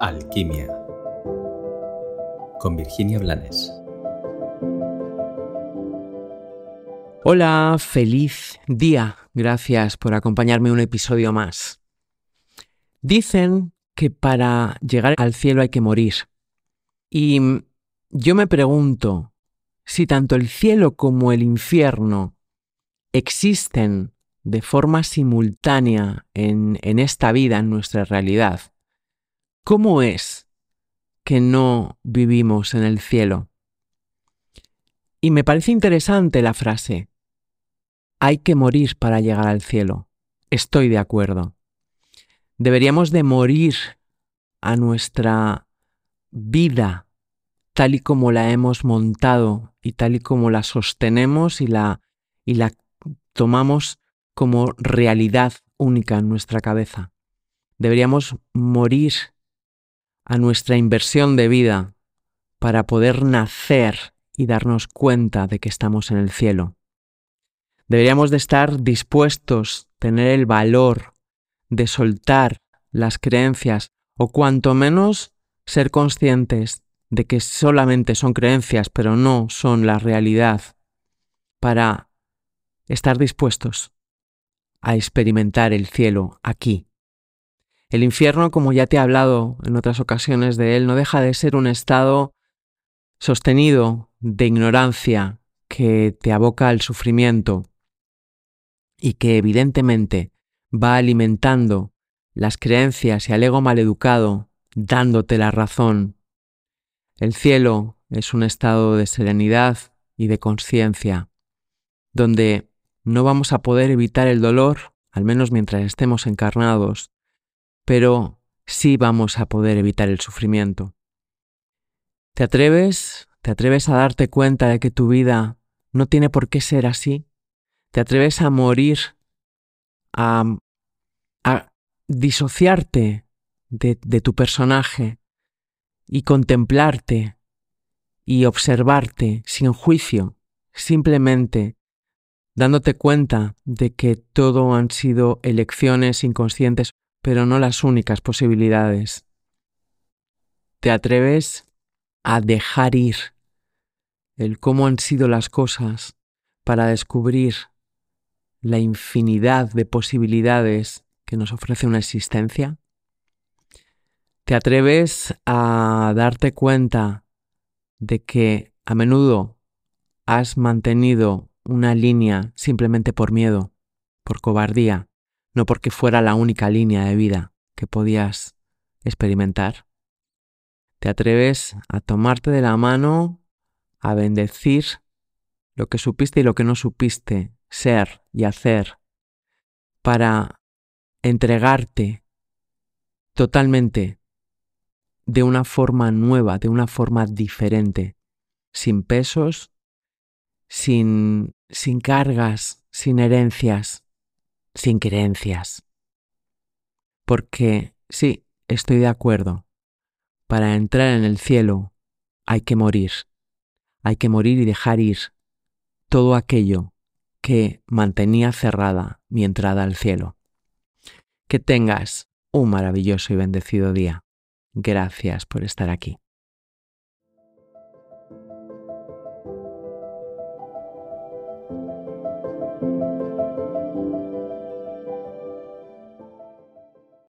Alquimia con Virginia Blanes. Hola, feliz día. Gracias por acompañarme un episodio más. Dicen que para llegar al cielo hay que morir. Y yo me pregunto si tanto el cielo como el infierno existen de forma simultánea en, en esta vida, en nuestra realidad. ¿Cómo es que no vivimos en el cielo? Y me parece interesante la frase. Hay que morir para llegar al cielo. Estoy de acuerdo. Deberíamos de morir a nuestra vida tal y como la hemos montado y tal y como la sostenemos y la, y la tomamos como realidad única en nuestra cabeza. Deberíamos morir a nuestra inversión de vida para poder nacer y darnos cuenta de que estamos en el cielo. Deberíamos de estar dispuestos, tener el valor de soltar las creencias o cuanto menos ser conscientes de que solamente son creencias pero no son la realidad para estar dispuestos a experimentar el cielo aquí el infierno, como ya te he hablado en otras ocasiones de él, no deja de ser un estado sostenido de ignorancia que te aboca al sufrimiento y que evidentemente va alimentando las creencias y al ego maleducado, dándote la razón. El cielo es un estado de serenidad y de conciencia, donde no vamos a poder evitar el dolor, al menos mientras estemos encarnados, pero sí vamos a poder evitar el sufrimiento. ¿Te atreves? ¿Te atreves a darte cuenta de que tu vida no tiene por qué ser así? ¿Te atreves a morir, a, a disociarte de, de tu personaje y contemplarte y observarte sin juicio, simplemente dándote cuenta de que todo han sido elecciones inconscientes pero no las únicas posibilidades. ¿Te atreves a dejar ir el cómo han sido las cosas para descubrir la infinidad de posibilidades que nos ofrece una existencia? ¿Te atreves a darte cuenta de que a menudo has mantenido una línea simplemente por miedo, por cobardía, no porque fuera la única línea de vida que podías experimentar. Te atreves a tomarte de la mano, a bendecir lo que supiste y lo que no supiste ser y hacer, para entregarte totalmente de una forma nueva, de una forma diferente, sin pesos, sin, sin cargas, sin herencias, sin creencias. Porque sí, estoy de acuerdo. Para entrar en el cielo hay que morir. Hay que morir y dejar ir todo aquello que mantenía cerrada mi entrada al cielo. Que tengas un maravilloso y bendecido día. Gracias por estar aquí.